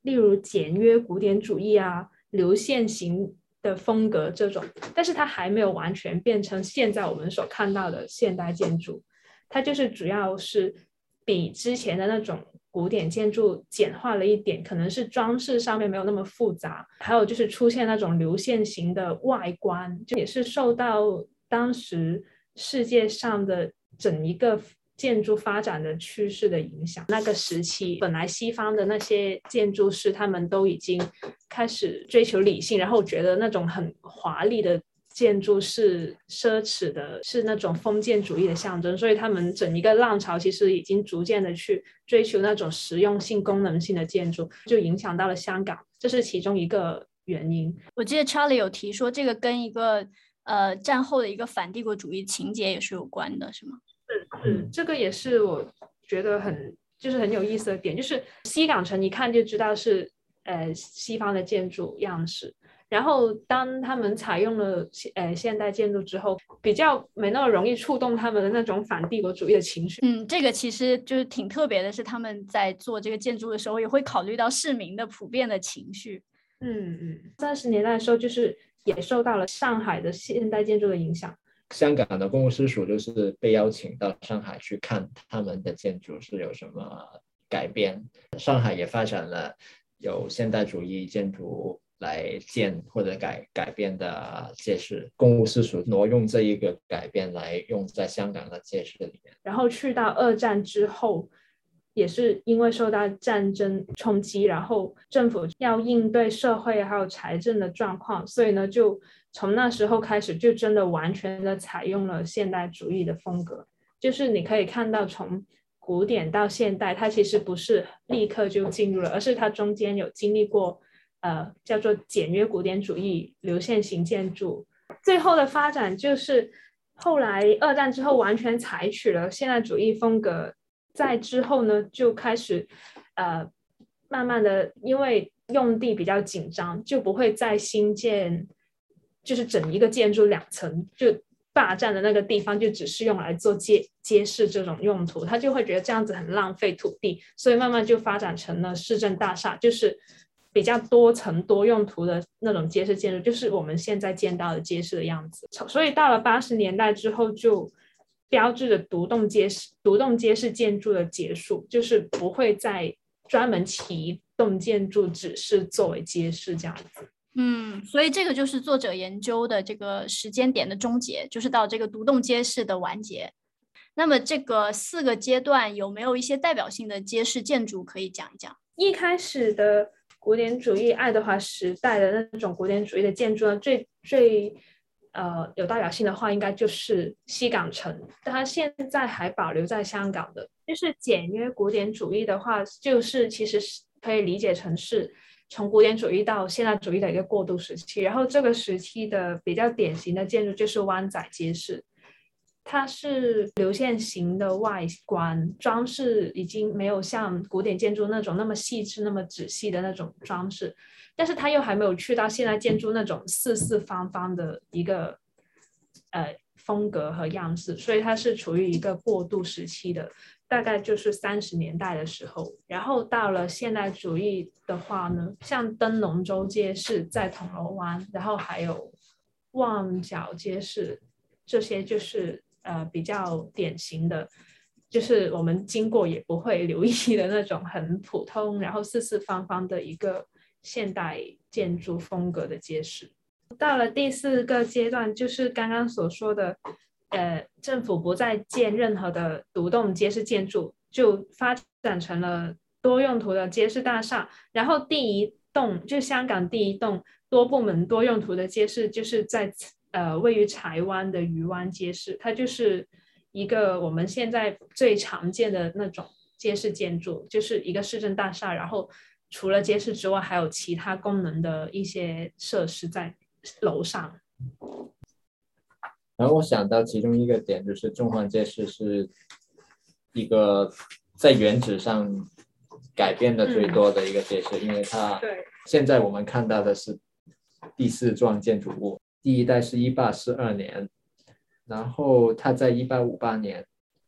E: 例如简约古典主义啊、流线型的风格这种。但是它还没有完全变成现在我们所看到的现代建筑。它就是主要是比之前的那种古典建筑简化了一点，可能是装饰上面没有那么复杂。还有就是出现那种流线型的外观，就也是受到当时。世界上的整一个建筑发展的趋势的影响，那个时期本来西方的那些建筑师他们都已经开始追求理性，然后觉得那种很华丽的建筑是奢侈的，是那种封建主义的象征，所以他们整一个浪潮其实已经逐渐的去追求那种实用性、功能性的建筑，就影响到了香港，这是其中一个原因。
A: 我记得 Charlie 有提说这个跟一个。呃，战后的一个反帝国主义情节也是有关的，是吗？
E: 是是，这个也是我觉得很就是很有意思的点，就是西港城一看就知道是呃西方的建筑样式，然后当他们采用了现呃现代建筑之后，比较没那么容易触动他们的那种反帝国主义的情绪。
A: 嗯，这个其实就是挺特别的，是他们在做这个建筑的时候也会考虑到市民的普遍的情绪。
E: 嗯嗯，三十年代的时候就是。也受到了上海的现代建筑的影响。
C: 香港的公共师署就是被邀请到上海去看他们的建筑是有什么改变。上海也发展了有现代主义建筑来建或者改改变的街市，公务师署挪用这一个改变来用在香港的街市里面。
E: 然后去到二战之后。也是因为受到战争冲击，然后政府要应对社会还有财政的状况，所以呢，就从那时候开始，就真的完全的采用了现代主义的风格。就是你可以看到，从古典到现代，它其实不是立刻就进入了，而是它中间有经历过，呃，叫做简约古典主义、流线型建筑，最后的发展就是后来二战之后完全采取了现代主义风格。在之后呢，就开始，呃，慢慢的，因为用地比较紧张，就不会再新建，就是整一个建筑两层就霸占的那个地方，就只是用来做街街市这种用途，他就会觉得这样子很浪费土地，所以慢慢就发展成了市政大厦，就是比较多层多用途的那种街市建筑，就是我们现在见到的街市的样子。所以到了八十年代之后就。标志着独栋街市、独栋街市建筑的结束，就是不会再专门起一栋建筑，只是作为街市这样子。
A: 嗯，所以这个就是作者研究的这个时间点的终结，就是到这个独栋街市的完结。那么这个四个阶段有没有一些代表性的街市建筑可以讲一讲？
E: 一开始的古典主义爱德华时代的那种古典主义的建筑呢，最最。呃，有代表性的话，应该就是西港城，它现在还保留在香港的。就是简约古典主义的话，就是其实是可以理解成是从古典主义到现代主义的一个过渡时期。然后这个时期的比较典型的建筑就是湾仔街市，它是流线型的外观，装饰已经没有像古典建筑那种那么细致、那么仔细的那种装饰，但是它又还没有去到现代建筑那种四四方方的一个呃风格和样式，所以它是处于一个过渡时期的，大概就是三十年代的时候。然后到了现代主义的话呢，像灯笼洲街市在铜锣湾，然后还有旺角街市，这些就是。呃，比较典型的，就是我们经过也不会留意的那种很普通，然后四四方方的一个现代建筑风格的街市。到了第四个阶段，就是刚刚所说的，呃，政府不再建任何的独栋街市建筑，就发展成了多用途的街市大厦。然后第一栋，就香港第一栋多部门多用途的街市，就是在。呃，位于台湾的渔湾街市，它就是一个我们现在最常见的那种街市建筑，就是一个市政大厦。然后除了街市之外，还有其他功能的一些设施在楼上。
C: 然后我想到其中一个点，就是中环街市是一个在原址上改变的最多的一个街市，因为它
E: 对
C: 现在我们看到的是第四幢建筑物。第一代是一八四二年，然后它在一八五八年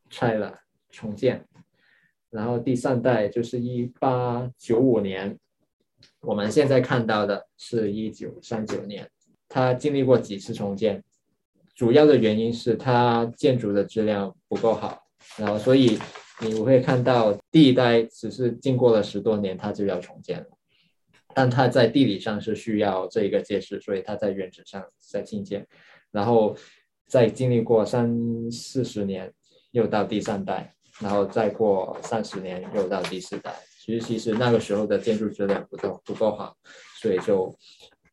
C: 拆了重建，然后第三代就是一八九五年，我们现在看到的是一九三九年，它经历过几次重建，主要的原因是它建筑的质量不够好，然后所以你会看到第一代只是经过了十多年，它就要重建了。但它在地理上是需要这一个介质，所以它在原址上在新建，然后再经历过三四十年，又到第三代，然后再过三十年又到第四代。其实其实那个时候的建筑质量不够不够好，所以就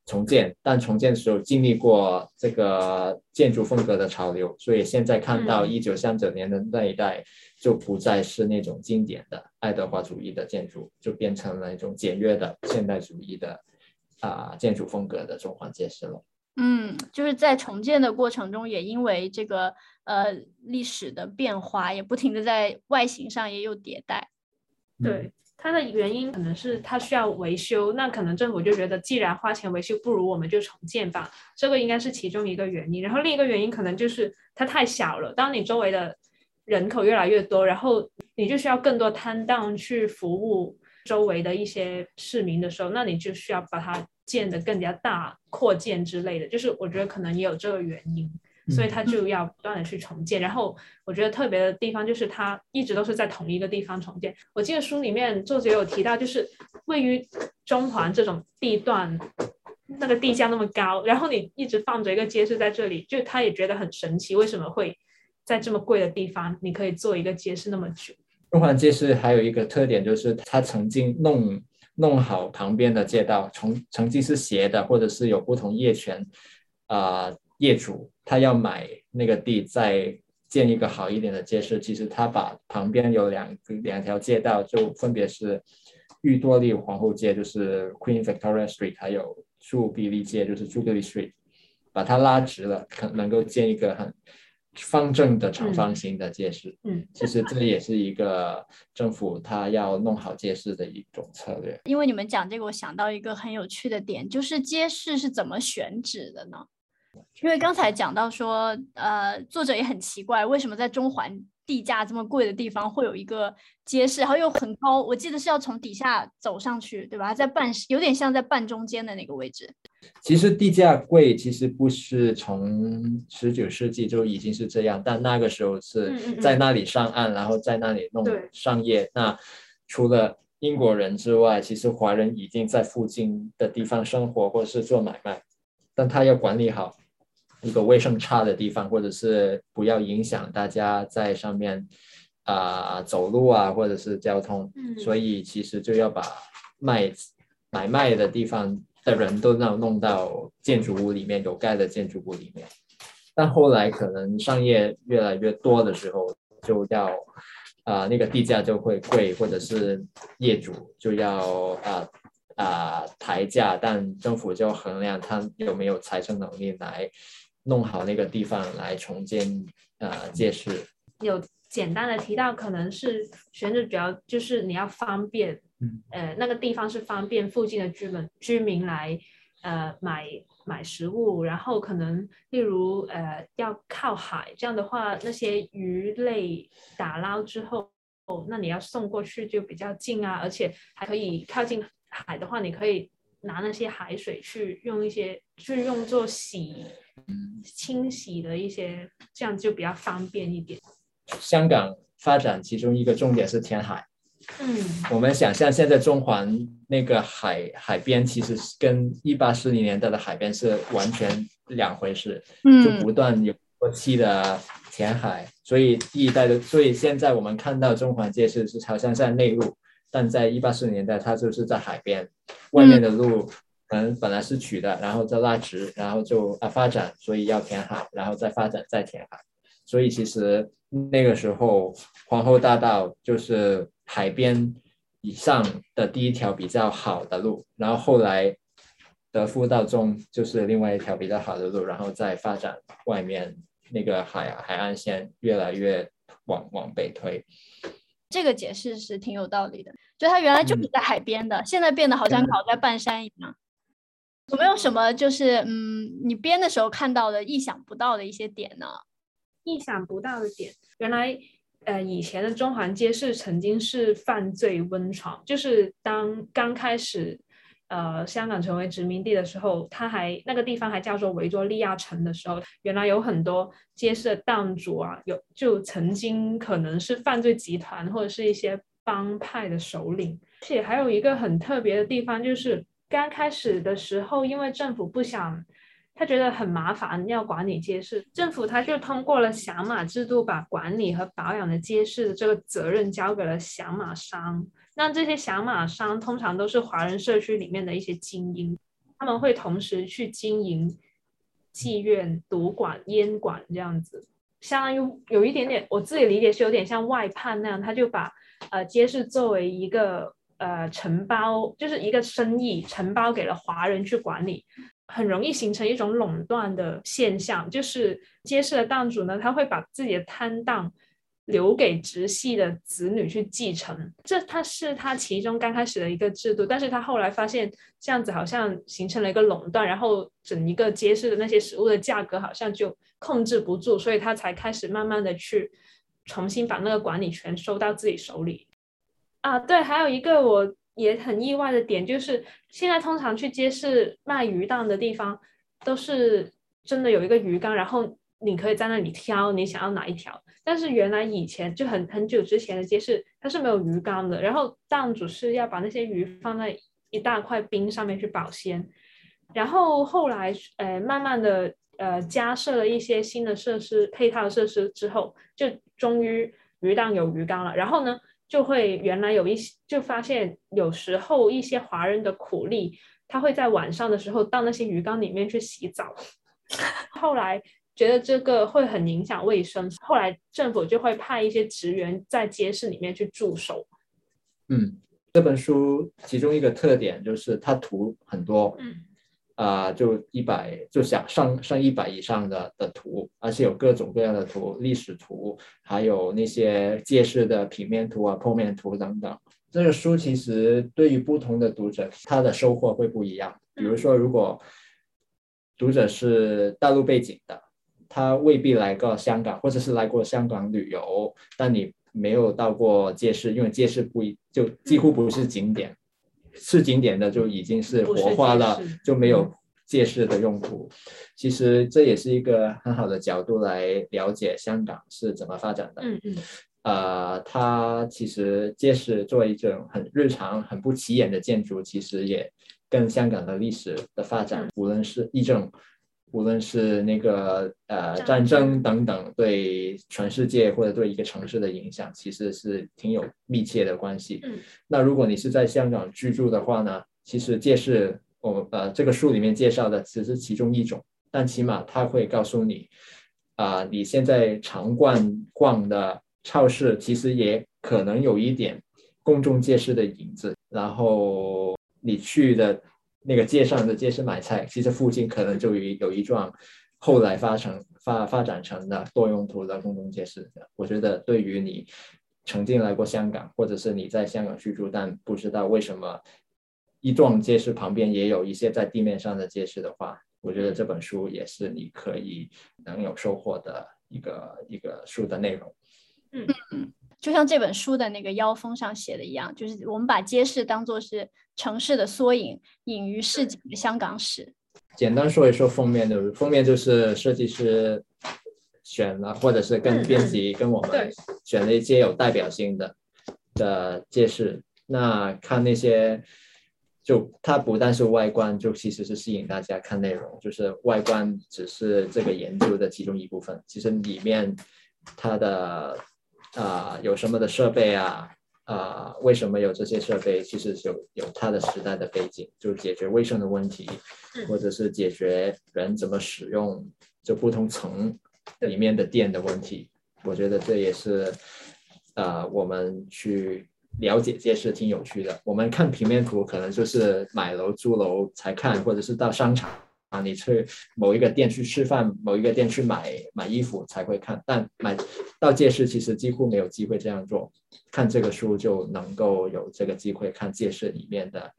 C: 重建。但重建的时候经历过这个建筑风格的潮流，所以现在看到一九三九年的那一代。就不再是那种经典的爱德华主义的建筑，就变成了一种简约的现代主义的啊建筑风格的中环街市了。
A: 嗯，就是在重建的过程中，也因为这个呃历史的变化，也不停的在外形上也有迭代。
E: 对，它的原因可能是它需要维修，那可能政府就觉得既然花钱维修，不如我们就重建吧，这个应该是其中一个原因。然后另一个原因可能就是它太小了，当你周围的。人口越来越多，然后你就需要更多摊档去服务周围的一些市民的时候，那你就需要把它建得更加大、扩建之类的。就是我觉得可能也有这个原因，所以它就要不断的去重建。然后我觉得特别的地方就是它一直都是在同一个地方重建。我记得书里面作者有提到，就是位于中环这种地段，那个地价那么高，然后你一直放着一个街市在这里，就他也觉得很神奇，为什么会？在这么贵的地方，你可以做一个街市那么久。
C: 中环街市还有一个特点，就是它曾经弄弄好旁边的街道，从曾经是斜的，或者是有不同业权啊业主，他要买那个地，再建一个好一点的街市。其实他把旁边有两两条街道，就分别是玉多利皇后街，就是 Queen Victoria Street，还有朱比利街，就是 Jubilee Street，把它拉直了，可能够建一个很。方正的长方形的街市，
E: 嗯，
C: 其实这也是一个政府他要弄好街市的一种策略。
A: 因为你们讲这个，我想到一个很有趣的点，就是街市是怎么选址的呢？因为刚才讲到说，呃，作者也很奇怪，为什么在中环地价这么贵的地方会有一个街市，然后又很高？我记得是要从底下走上去，对吧？在半有点像在半中间的那个位置。
C: 其实地价贵，其实不是从十九世纪就已经是这样，但那个时候是在那里上岸，然后在那里弄商业。那除了英国人之外，其实华人已经在附近的地方生活或者是做买卖，但他要管理好一个卫生差的地方，或者是不要影响大家在上面啊走路啊，或者是交通。所以其实就要把卖买卖的地方。的人都要弄到建筑物里面有盖的建筑物里面，但后来可能商业越来越多的时候，就要啊那个地价就会贵，或者是业主就要啊啊抬价，但政府就衡量他有没有财政能力来弄好那个地方来重建呃街市。
E: 有简单的提到，可能是选址主要就是你要方便，
C: 嗯，
E: 呃，那个地方是方便附近的居民居民来呃买买食物，然后可能例如呃要靠海，这样的话那些鱼类打捞之后，那你要送过去就比较近啊，而且还可以靠近海的话，你可以拿那些海水去用一些去用作洗清洗的一些，这样就比较方便一点。
C: 香港发展其中一个重点是填海。
E: 嗯。
C: 我们想象现在中环那个海海边，其实是跟一八四零年代的海边是完全两回事，就
A: 嗯
C: 不断有过期的填海，所以第一代的，所以现在我们看到中环街市是朝向在内陆，但在一八四零年代它就是在海边，外面的路可能本来是曲的，然后再拉直，然后就啊发展，所以要填海，然后再发展再填海，所以其实那个时候皇后大道就是海边以上的第一条比较好的路，然后后来德福道中就是另外一条比较好的路，然后再发展外面那个海海岸线越来越往往北推。
A: 这个解释是挺有道理的，就它原来就是
C: 嗯
A: 在海边的，现在变得好像
C: 嗯
A: 搞在半山一样。有没有什么就是嗯，你编的时候看到的意想不到的一些点呢？
E: 意想不到的点，原来呃以前的中环街市曾经是犯罪温床，就是当刚开始呃香港成为殖民地的时候，它还那个地方还叫做维多利亚城的时候，原来有很多街市的档主啊，有就曾经可能是犯罪集团或者是一些帮派的首领，而且还有一个很特别的地方就是。刚开始的时候，因为政府不想他觉得很麻烦，要管理街市，政府他就通过了响马制度，把管理和保养的街市的这个责任交给了响马商。那这些响马商通常都是华人社区里面的一些精英，他们会同时去经营妓院、赌馆、烟馆这样子，相当于有一点点，我自己理解是有点像外判那样，他就把呃街市作为一个呃承包，就是一个生意承包给了华人去管理。很容易形成一种垄断的现象，就是街市的档主呢，他会把自己的摊档留给直系的子女去继承，这他是他其中刚开始的一个制度，但是他后来发现这样子好像形成了一个垄断，然后整一个街市的那些食物的价格好像就控制不住，所以他才开始慢慢的去重新把那个管理权收到自己手里。啊，对，还有一个我。也很意外的点就是，现在通常去街市卖鱼档的地方，都是真的有一个鱼缸，然后你可以在那里挑你想要哪一条。但是原来以前就很很久之前的街市，它是没有鱼缸的，然后档主是要把那些鱼放在一大块冰上面去保鲜。然后后来，呃，慢慢的，呃，加设了一些新的设施配套设施之后，就终于鱼档有鱼缸了。然后呢？就会原来有一些，就发现有时候一些华人的苦力，他会在晚上的时候到那些鱼缸里面去洗澡。[laughs] 后来觉得这个会很影响卫生，后来政府就会派一些职员在街市里面去驻守。
C: 嗯，这本书其中一个特点就是它图很多，
E: 嗯，
C: 啊、呃，就一百就想上上一百以上的的图，而且有各种各样的图，历史图，还有那些街市的平面图啊、剖面图等等。这个书其实对于不同的读者，他的收获会不一样。比如说，如果读者是大陆背景的，他未必来过香港，或者是来过香港旅游，但你没有到过街市，因为街市不就几乎不是景点。是景点的就已经是活化了，就没有街市的用途。其实这也是一个很好的角度来了解香港是怎么发展的。
E: 嗯嗯。
C: 呃，它其实街市作为一种很日常、很不起眼的建筑，其实也跟香港的历史的发展，无论是议政，无论是那个呃战争等等，对全世界或者对一个城市的影响，其实是挺有密切的关系。
E: 嗯，
C: 那如果你是在香港居住的话呢，其实借势我呃这个书里面介绍的只是其中一种，但起码它会告诉你，啊、呃，你现在常逛逛的超市，其实也可能有一点公众借势的影子，然后你去的。那个街上的街市买菜，其实附近可能就有有一幢后来发成发发展成的多用途的公众街市。我觉得对于你曾经来过香港，或者是你在香港居住但不知道为什么一幢街市旁边也有一些在地面上的街市的话，我觉得这本书也是你可以能有收获的一个一个书的内容。
A: 就像这本书的那个腰封上写的一样，就是我们把街市当做是城市的缩影，隐于市井的香港史。
C: 简单说一说封面的，封面就是设计师选了，或者是跟
E: 嗯
C: 编辑跟我们选了一些有代表性的的街市。那看那些，就它不但是外观，就其实是吸引大家看内容，就是外观只是这个研究的其中一部分，其实里面它的啊、有什么的设备啊，啊、为什么有这些设备，其实有有它的时代的背景，就解决卫生的问题，
E: 嗯
C: 或者是解决人怎么使用就不同层里面的电的问题。我觉得这也是呃我们去了解这些是挺有趣的。我们看平面图可能就是买楼租楼才看，或者是到商场。啊，你去某一个店去吃饭，某一个店去买买衣服才会看，但买到借市其实几乎没有机会这样做。看这个书就能够有这个机会看借市里面的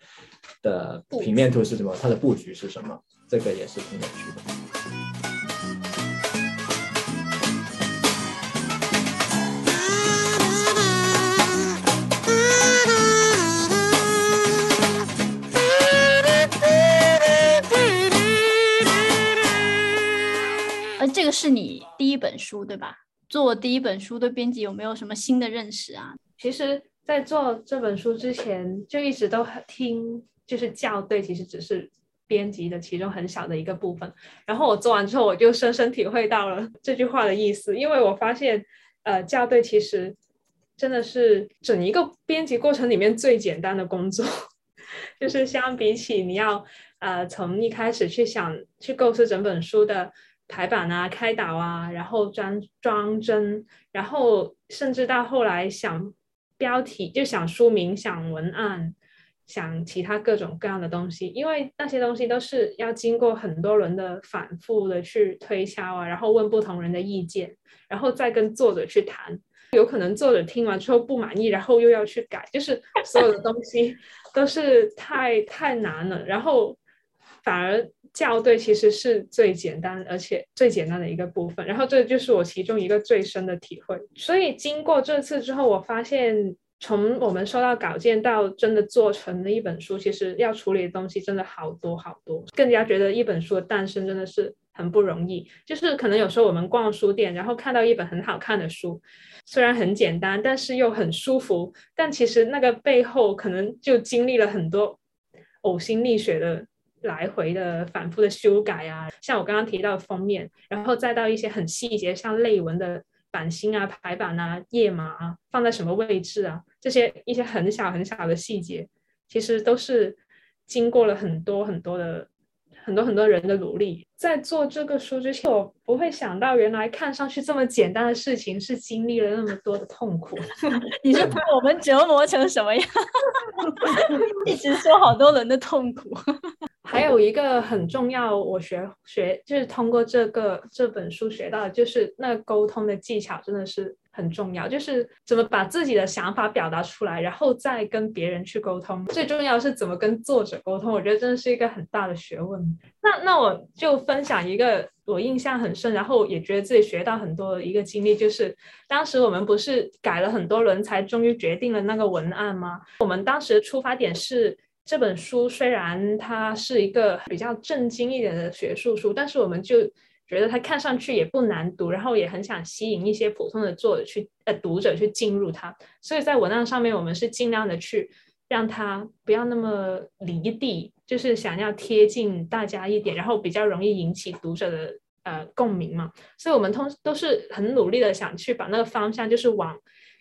C: 的平面图是什么，它的布局是什么，这个也是挺有趣的。
A: 个是你第一本书对吧？做第一本书对编辑有没有什么新的认识啊？
E: 其实，在做这本书之前，就一直都很听，就是校对其实只是编辑的其中很小的一个部分。然后我做完之后，我就深深体会到了这句话的意思，因为我发现，呃，校对其实真的是整一个编辑过程里面最简单的工作，[laughs] 就是相比起你要呃从一开始去想去构思整本书的。排版啊、开导啊，然后装装帧，然后甚至到后来想标题，就想书名、想文案、想其他各种各样的东西，因为那些东西都是要经过很多轮的反复的去推敲啊，然后问不同人的意见，然后再跟作者去谈。有可能作者听完之后不满意，然后又要去改，就是所有的东西 [laughs] 都是太太难了，然后反而。校对其实是最简单而且最简单的一个部分，然后这就是我其中一个最深的体会。所以经过这次之后，我发现从我们收到稿件到真的做成的一本书，其实要处理的东西真的好多好多，更加觉得一本书的诞生真的是很不容易。就是可能有时候我们逛书店，然后看到一本很好看的书，虽然很简单，但是又很舒服，但其实那个背后可能就经历了很多呕心沥血的。来回的反复的修改啊，像我刚刚提到的封面，然后再到一些很细节，像类文的版型啊、排版啊、页码啊，放在什么位置啊，这些一些很小很小的细节，其实都是经过了很多很多的很多很多人的努力。在做这个书之前，我不会想到原来看上去这么简单的事情，是经历了那么多的痛苦。[laughs]
A: 你是把我们折磨成什么样？[laughs] 一直说好多人的痛苦。[laughs]
E: 还有一个很重要，我学学就是通过这个这本书学到的，就是那沟通的技巧真的是很重要，就是怎么把自己的想法表达出来，然后再跟别人去沟通。最重要是怎么跟作者沟通，我觉得真的是一个很大的学问。那那我就分享一个我印象很深，然后也觉得自己学到很多的一个经历，就是当时我们不是改了很多轮才终于决定了那个文案吗？我们当时的出发点是。这本书虽然它是一个比较正经一点的学术书，但是我们就觉得它看上去也不难读，然后也很想吸引一些普通的作者去呃读者去进入它，所以在文案上面我们是尽量的去让它不要那么离地，就是想要贴近大家一点，然后比较容易引起读者的呃共鸣嘛，所以我们通都是很努力的想去把那个方向就是往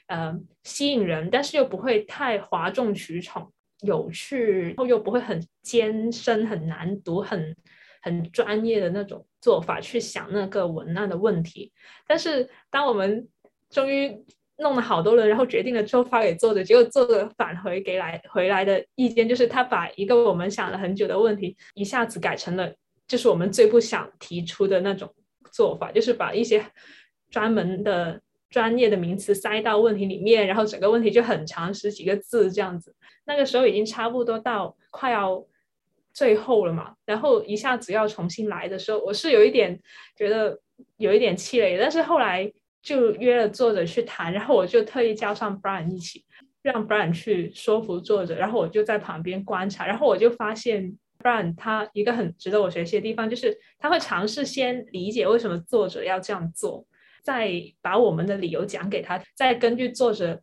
E: 呃吸引人，但是又不会太哗众取宠。有趣，然后又不会很艰深、很难读、很很专业的那种做法去想那个文案的问题。但是当我们终于弄了好多人，然后决定了之后发给作者，结果作者返回给来回来的意见就是他把一个我们想了很久的问题一下子改成了就是我们最不想提出的那种做法，就是把一些专门的专业的名词塞到问题里面，然后整个问题就很长，十几个字这样子。那个时候已经差不多到快要最后了嘛，然后一下子要重新来的时候，我是有一点觉得有一点气馁，但是后来就约了作者去谈，然后我就特意叫上 Brian 一起，让 Brian 去说服作者，然后我就在旁边观察，然后我就发现。Brian，他一个很值得我学习的地方，就是他会尝试先理解为什么作者要这样做，再把我们的理由讲给他，再根据作者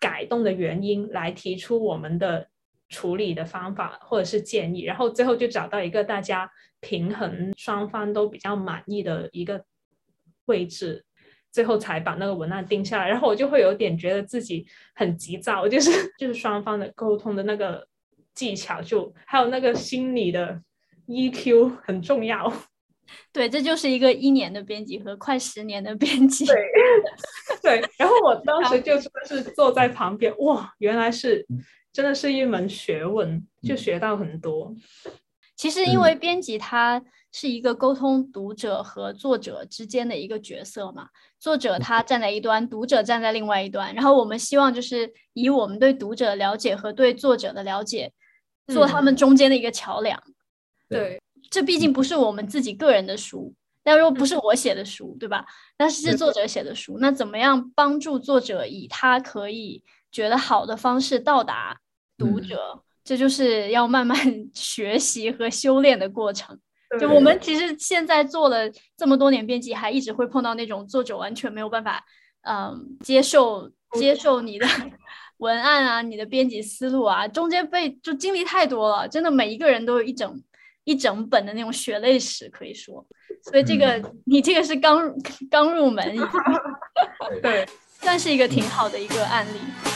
E: 改动的原因来提出我们的处理的方法或者是建议，然后最后就找到一个大家平衡、双方都比较满意的一个位置，最后才把那个文案定下来。然后我就会有点觉得自己很急躁，就是 [laughs] 就是双方的沟通的那个。技巧就还有那个心理的 EQ 很重要，[laughs]
A: 对，这就是一个一年的编辑和快十年的编辑。
E: 对，[laughs] 对。然后我当时就真的是坐在旁边，哇，原来是真的是一门学问，就学到很多。
A: 其实因为编辑他是一个沟通读者和作者之间的一个角色嘛，作者他站在一端，读者站在另外一端，然后我们希望就是以我们对读者了解和对作者的了解。做他们中间的一个桥梁，
E: 对，
A: 这毕竟不是我们自己个人的书，那如果不是我写的书，对吧？但是是作者写的书，那怎么样帮助作者以他可以觉得好的方式到达读者？这就是要慢慢 [laughs] 学习和修炼的过程。就我们其实现在做了这么多年编辑，还一直会碰到那种作者完全没有办法，嗯，接受接受你的。[laughs] 文案啊，你的编辑思路啊，中间被就经历太多了，真的每一个人都有一整一整本的那种血泪史可以说，所以这个你这个是刚刚入门，[laughs]
E: 对，
A: 算是一个挺好的一个案例。